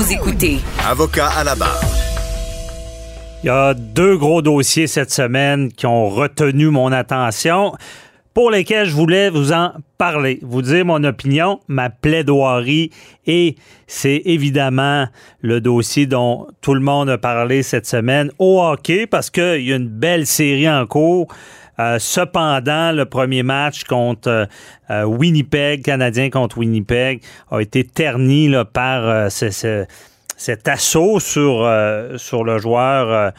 Vous écoutez Avocat à la barre. Il y a deux gros dossiers cette semaine qui ont retenu mon attention, pour lesquels je voulais vous en parler, vous dire mon opinion, ma plaidoirie, et c'est évidemment le dossier dont tout le monde a parlé cette semaine au hockey, parce qu'il y a une belle série en cours. Euh, cependant, le premier match contre euh, euh, Winnipeg, Canadien contre Winnipeg, a été terni par ce, cet assaut sur, le joueur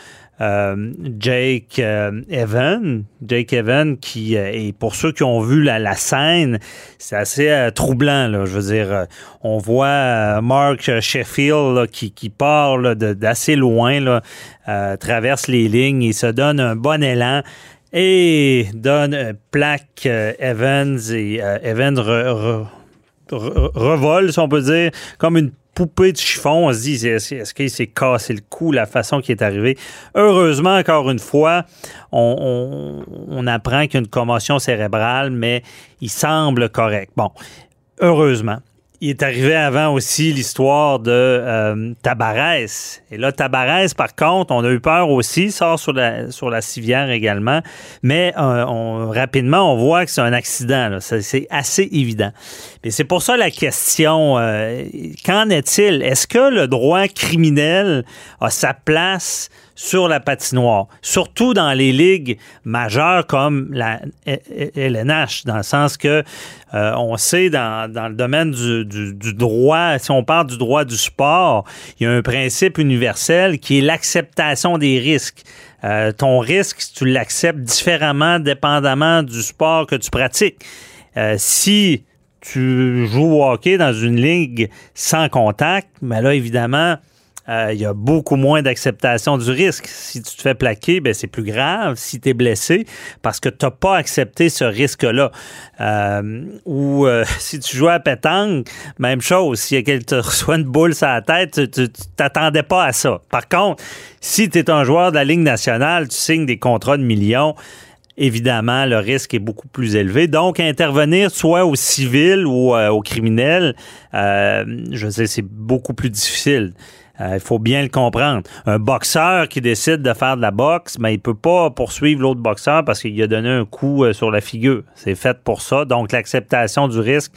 Jake Evan. Jake Evan, qui, et pour ceux qui ont vu la, scène, c'est assez troublant. Je veux dire, on voit Mark Sheffield qui, qui, part d'assez loin, traverse les lignes, il se donne un bon élan et donne plaque euh, Evans et euh, Evans revole, si on peut dire, comme une poupée de chiffon. On se dit, est-ce qu'il s'est cassé le cou, la façon qui est arrivé? Heureusement, encore une fois, on, on apprend qu'il y a une commotion cérébrale, mais il semble correct. Bon, heureusement il est arrivé avant aussi l'histoire de euh, Tabarès. Et là, Tabarès, par contre, on a eu peur aussi, sort sur la, sur la civière également. Mais euh, rapidement, on voit que c'est un accident. C'est assez évident. Mais c'est pour ça la question, euh, qu'en est-il? Est-ce que le droit criminel a sa place sur la patinoire, surtout dans les ligues majeures comme la LNH, dans le sens que on sait dans, le domaine du, droit, si on parle du droit du sport, il y a un principe universel qui est l'acceptation des risques. Euh, ton risque, tu l'acceptes différemment dépendamment du sport que tu pratiques. Euh, si tu joues au hockey dans une ligue sans contact, mais ben là, évidemment, euh, il y a beaucoup moins d'acceptation du risque. Si tu te fais plaquer, ben c'est plus grave si tu es blessé parce que tu n'as pas accepté ce risque-là. Euh, ou euh, si tu joues à pétanque, même chose. Si quelqu'un te reçoit une boule sur la tête, tu t'attendais pas à ça. Par contre, si tu es un joueur de la Ligue nationale, tu signes des contrats de millions, évidemment, le risque est beaucoup plus élevé. Donc, intervenir soit au civil ou au criminel, je sais, c'est beaucoup plus difficile. Euh, il faut bien le comprendre. Un boxeur qui décide de faire de la boxe, mais ben, il peut pas poursuivre l'autre boxeur parce qu'il a donné un coup euh, sur la figure. C'est fait pour ça. Donc, l'acceptation du risque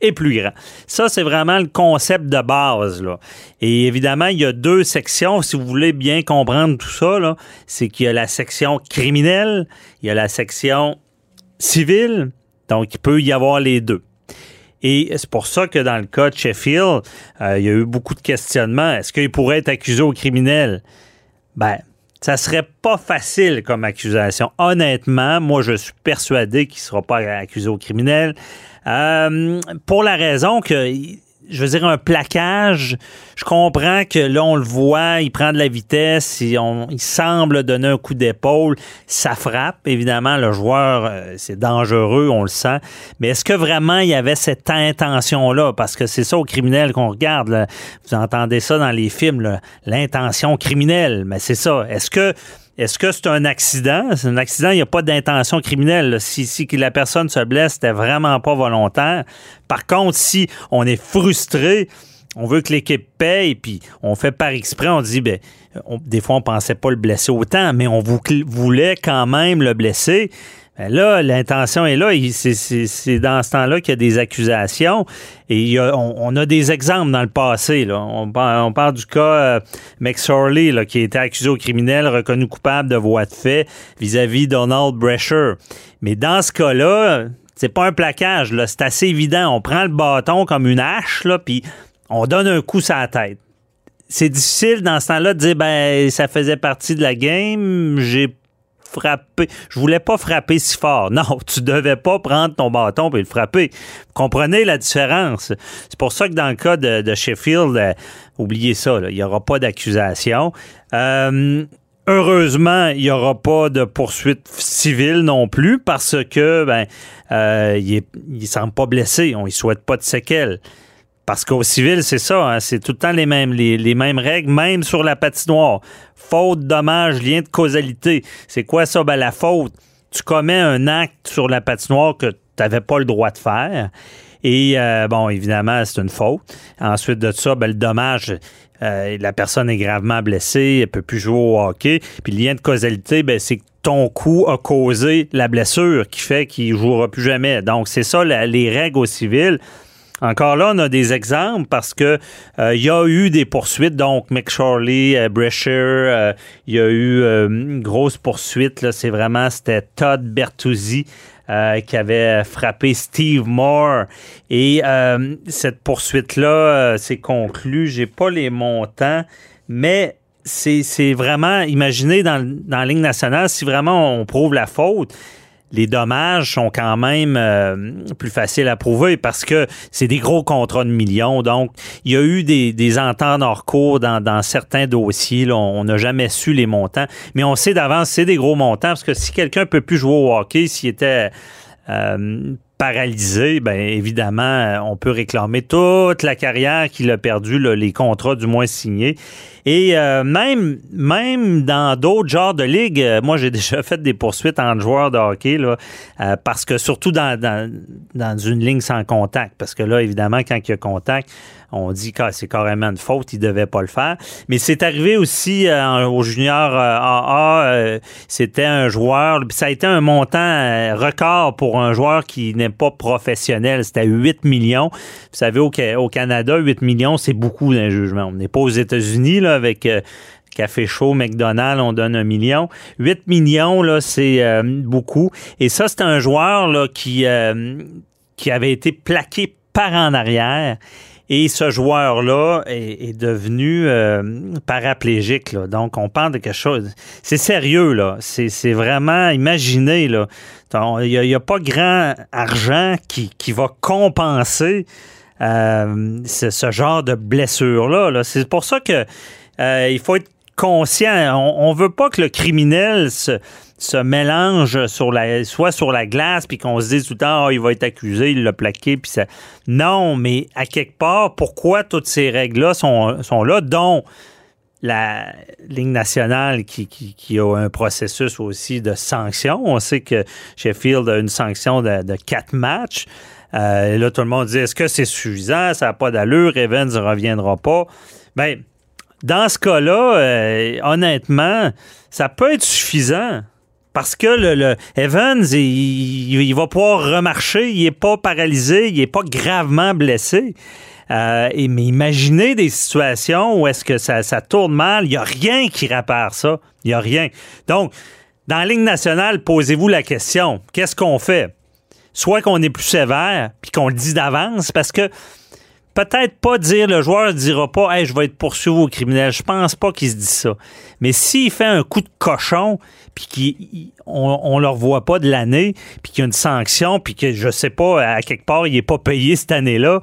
est plus grand. Ça, c'est vraiment le concept de base. Là. Et évidemment, il y a deux sections. Si vous voulez bien comprendre tout ça, c'est qu'il y a la section criminelle, il y a la section civile. Donc, il peut y avoir les deux. Et c'est pour ça que dans le cas de Sheffield, euh, il y a eu beaucoup de questionnements. Est-ce qu'il pourrait être accusé au criminel? Ben, ça serait pas facile comme accusation. Honnêtement, moi, je suis persuadé qu'il ne sera pas accusé au criminel. Euh, pour la raison que je veux dire, un plaquage, je comprends que là, on le voit, il prend de la vitesse, il, semble donner un coup d'épaule, ça frappe, évidemment, le joueur, euh, c'est dangereux, on le sent, mais est-ce que vraiment il y avait cette intention-là? Parce que c'est ça au criminel qu'on regarde, vous entendez ça dans les films, l'intention criminelle, mais c'est ça. Est-ce que est-ce que c'est un accident? C'est un accident, il n'y a pas d'intention criminelle. Si, si la personne se blesse, c'était vraiment pas volontaire. Par contre, si on est frustré, on veut que l'équipe paye, puis on fait par exprès, on dit, ben, des fois, on pensait pas le blesser autant, mais on voulait quand même le blesser. Ben là, l'intention est là. C'est dans ce temps-là qu'il y a des accusations. Et on, a des exemples dans le passé. Là. On, parle du cas euh, McSorley, là, qui a été accusé au criminel, reconnu coupable de voie de fait vis-à-vis Donald Brescher. Mais dans ce cas-là, c'est pas un plaquage. C'est assez évident. On prend le bâton comme une hache, là, puis on donne un coup sur la tête. C'est difficile dans ce temps-là de dire ben ça faisait partie de la game, j'ai frapper. Je voulais pas frapper si fort. Non, tu devais pas prendre ton bâton et le frapper. Vous comprenez la différence? C'est pour ça que dans le cas de, Sheffield, euh, oubliez ça, il n'y aura pas d'accusation. Euh, heureusement, il n'y aura pas de poursuite civile non plus parce que ben euh, il, ne semble pas blessé. On ne souhaite pas de séquelles. Parce qu'au civil, c'est ça, hein, c'est tout le temps les mêmes, les, mêmes règles, même sur la patinoire. Faute, dommage, lien de causalité. C'est quoi ça? Ben, la faute, tu commets un acte sur la patinoire que tu n'avais pas le droit de faire. Et bon, évidemment, c'est une faute. Ensuite de ça, ben, le dommage, la personne est gravement blessée, elle peut plus jouer au hockey. Puis le lien de causalité, ben, c'est que ton coup a causé la blessure qui fait qu'il jouera plus jamais. Donc, c'est ça les règles au civil. Encore là, on a des exemples parce que euh, il y a eu des poursuites, donc McShorley, euh, Brescher, euh, il y a eu une grosse poursuite. Là, c'est vraiment c'était Todd Bertuzzi qui avait frappé Steve Moore. Et cette poursuite-là s'est conclue. J'ai pas les montants, mais c'est vraiment, imaginez dans, dans la ligne nationale, si vraiment on prouve la faute, les dommages sont quand même euh, plus faciles à prouver parce que c'est des gros contrats de millions. Donc, il y a eu des, des ententes hors cours dans, certains dossiers. on n'a jamais su les montants. Mais on sait d'avance, c'est des gros montants parce que si quelqu'un peut plus jouer au hockey, s'il était euh, paralysé, bien évidemment, on peut réclamer toute la carrière qu'il a perdue, les contrats du moins signés. Et euh, même, même dans d'autres genres de ligues, euh, moi j'ai déjà fait des poursuites entre joueurs de hockey, là, euh, parce que surtout dans, dans, dans, une ligne sans contact, parce que là, évidemment, quand il y a contact, on dit que c'est carrément une faute, il devait pas le faire. Mais c'est arrivé aussi au junior AA, c'était un joueur, ça a été un montant record pour un joueur qui n'est pas professionnel, c'était 8 millions. Vous savez, au, Canada, 8 millions, c'est beaucoup d'un jugement. On n'est pas aux États-Unis, là, avec euh, Café Chaud, McDonald's, on donne un million. 8 millions, là, c'est euh, beaucoup. Et ça, c'est un joueur là, qui, euh, qui avait été plaqué par en arrière. Et ce joueur-là est, devenu paraplégique. Là. Donc, on parle de quelque chose. C'est sérieux, là. C'est vraiment, imaginez, là. Il n'y a, pas grand argent qui, qui va compenser ce, genre de blessure-là. -là, c'est pour ça que euh, il faut être conscient. On, ne veut pas que le criminel se, mélange sur la, soit sur la glace, puis qu'on se dise tout le temps, oh, il va être accusé, il l'a plaqué, puis ça. Non, mais à quelque part, pourquoi toutes ces règles-là sont, sont là, dont la Ligue nationale qui, qui, a un processus aussi de sanction. On sait que Sheffield a une sanction de, quatre matchs. Euh, là, tout le monde dit est-ce que c'est suffisant? Ça n'a pas d'allure. Evans ne reviendra pas. Bien, dans ce cas-là, euh, honnêtement, ça peut être suffisant. Parce que le, Evans, il, va pouvoir remarcher, il n'est pas paralysé, il n'est pas gravement blessé. Euh, mais imaginez des situations où est-ce que ça, tourne mal, il n'y a rien qui répare ça. Il n'y a rien. Donc, dans la ligne nationale, posez-vous la question, qu'est-ce qu'on fait? Soit qu'on est plus sévère, puis qu'on le dit d'avance, parce que peut-être pas dire, le joueur ne dira pas, hey, je vais être poursuivi au criminel. Je pense pas qu'il se dise ça. Mais s'il fait un coup de cochon, puis qu'on ne le revoit pas de l'année, puis qu'il y a une sanction, puis que je sais pas, à quelque part, il n'est pas payé cette année-là,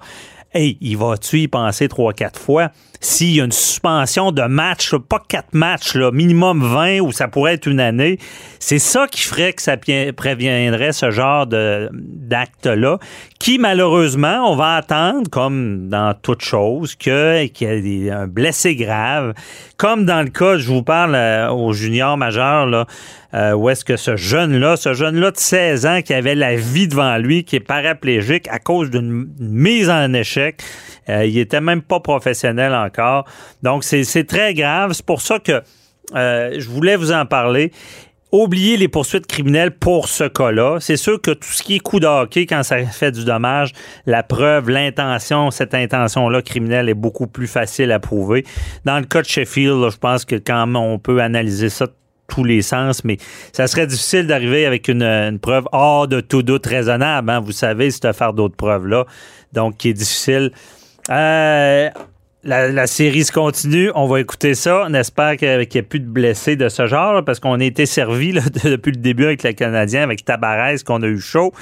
hey, il va-tu y penser trois, quatre fois? S'il y a une suspension de match, pas quatre matchs, là, minimum 20 ou ça pourrait être une année, c'est ça qui ferait que ça préviendrait ce genre d'acte-là, qui malheureusement, on va attendre, comme dans toute chose, qu'il y ait un blessé grave, comme dans le cas, je vous parle euh, au junior majeur, là, euh, où est-ce que ce jeune-là, ce jeune-là de 16 ans qui avait la vie devant lui, qui est paraplégique à cause d'une mise en échec, euh, il était même pas professionnel encore. Donc, c'est très grave. C'est pour ça que euh, je voulais vous en parler. Oubliez les poursuites criminelles pour ce cas-là. C'est sûr que tout ce qui est coup de hockey, quand ça fait du dommage, la preuve, l'intention, cette intention-là criminelle est beaucoup plus facile à prouver. Dans le cas de Sheffield, je pense que quand on peut analyser ça tous les sens, mais ça serait difficile d'arriver avec une, preuve hors de tout doute raisonnable. Hein. Vous savez, cette affaire d'autres preuves-là, donc qui est difficile. Euh, la, série se continue. On va écouter ça. On espère qu'il n'y ait plus de blessés de ce genre parce qu'on a été servi depuis le début avec le Canadien, avec Tabarez qu'on a eu chaud,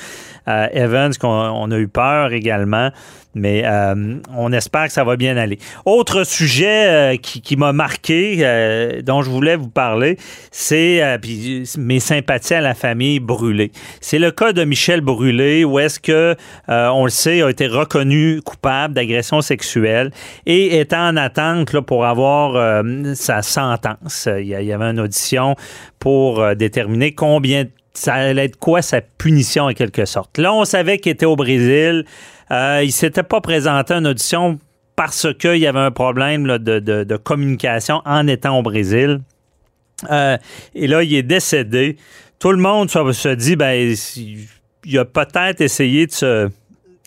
euh, Evans qu'on a eu peur également. Mais euh, on espère que ça va bien aller. Autre sujet euh, qui, m'a marqué, euh, dont je voulais vous parler, c'est mes sympathies à la famille Brûlé. C'est le cas de Michel Brûlé, où est-ce que, on le sait, a été reconnu coupable d'agression sexuelle et est en attente là, pour avoir sa sentence. Il y, avait une audition pour déterminer combien ça allait être quoi sa punition en quelque sorte. Là, on savait qu'il était au Brésil. Euh, il s'était pas présenté en audition parce qu'il y avait un problème de, communication en étant au Brésil. Euh, et là, il est décédé. Tout le monde se, dit, ben, il a peut-être essayé de se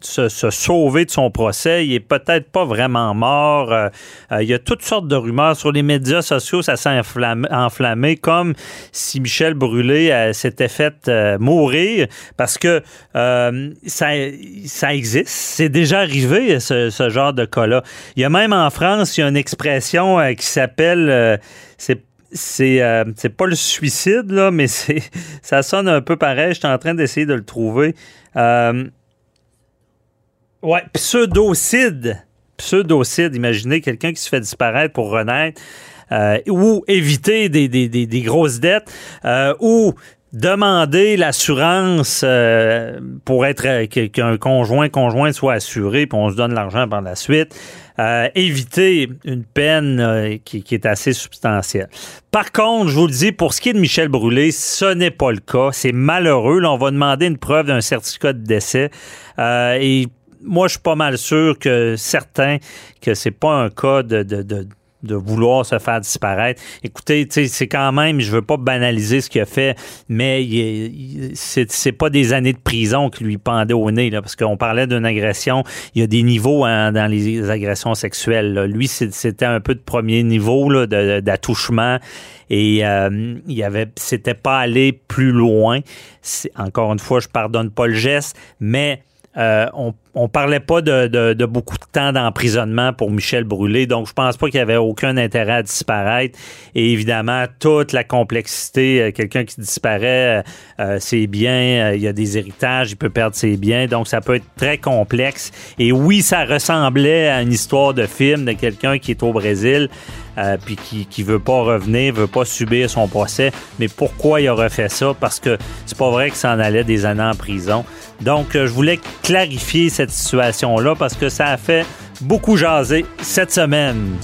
se, sauver de son procès. Il est peut-être pas vraiment mort. Euh, euh, il y a toutes sortes de rumeurs sur les médias sociaux. Ça s'est enflammé, comme si Michel Brûlé euh, s'était fait mourir parce que ça, ça existe. C'est déjà arrivé, ce, ce, genre de cas-là. Il y a même en France, il y a une expression qui s'appelle... c'est c'est pas le suicide là mais ça sonne un peu pareil je suis en train d'essayer de le trouver Ouais, pseudocide. Pseudocide. Imaginez quelqu'un qui se fait disparaître pour renaître. Euh, ou éviter des, grosses dettes, euh, ou demander l'assurance euh, pour être qu'un conjoint conjoint soit assuré, puis on se donne l'argent par la suite. éviter une peine qui, qui, est assez substantielle. Par contre, je vous le dis, pour ce qui est de Michel Brûlé, ce n'est pas le cas. C'est malheureux. Là, on va demander une preuve d'un certificat de décès. et moi, je suis pas mal sûr que certains que c'est pas un cas de, de, de vouloir se faire disparaître. Écoutez, c'est quand même, je veux pas banaliser ce qu'il a fait, mais c'est pas des années de prison qui lui pendaient au nez, là, parce qu'on parlait d'une agression. Il y a des niveaux hein, dans les agressions sexuelles. Lui, c'était un peu de premier niveau d'attouchement et euh, il avait c'était pas allé plus loin. Encore une fois, je pardonne pas le geste, mais euh, on on parlait pas de, beaucoup de temps d'emprisonnement pour Michel Brûlé, donc je pense pas qu'il y avait aucun intérêt à disparaître. Et évidemment, toute la complexité, euh, quelqu'un qui disparaît, euh, ses biens, il y a des héritages, il peut perdre ses biens, donc ça peut être très complexe. Et oui, ça ressemblait à une histoire de film de quelqu'un qui est au Brésil. puis qui, qui veut pas revenir, veut pas subir son procès. Mais pourquoi il aurait fait ça? Parce que c'est pas vrai que ça en allait des années en prison. Donc, euh, je voulais clarifier cette situation-là parce que ça a fait beaucoup jaser cette semaine.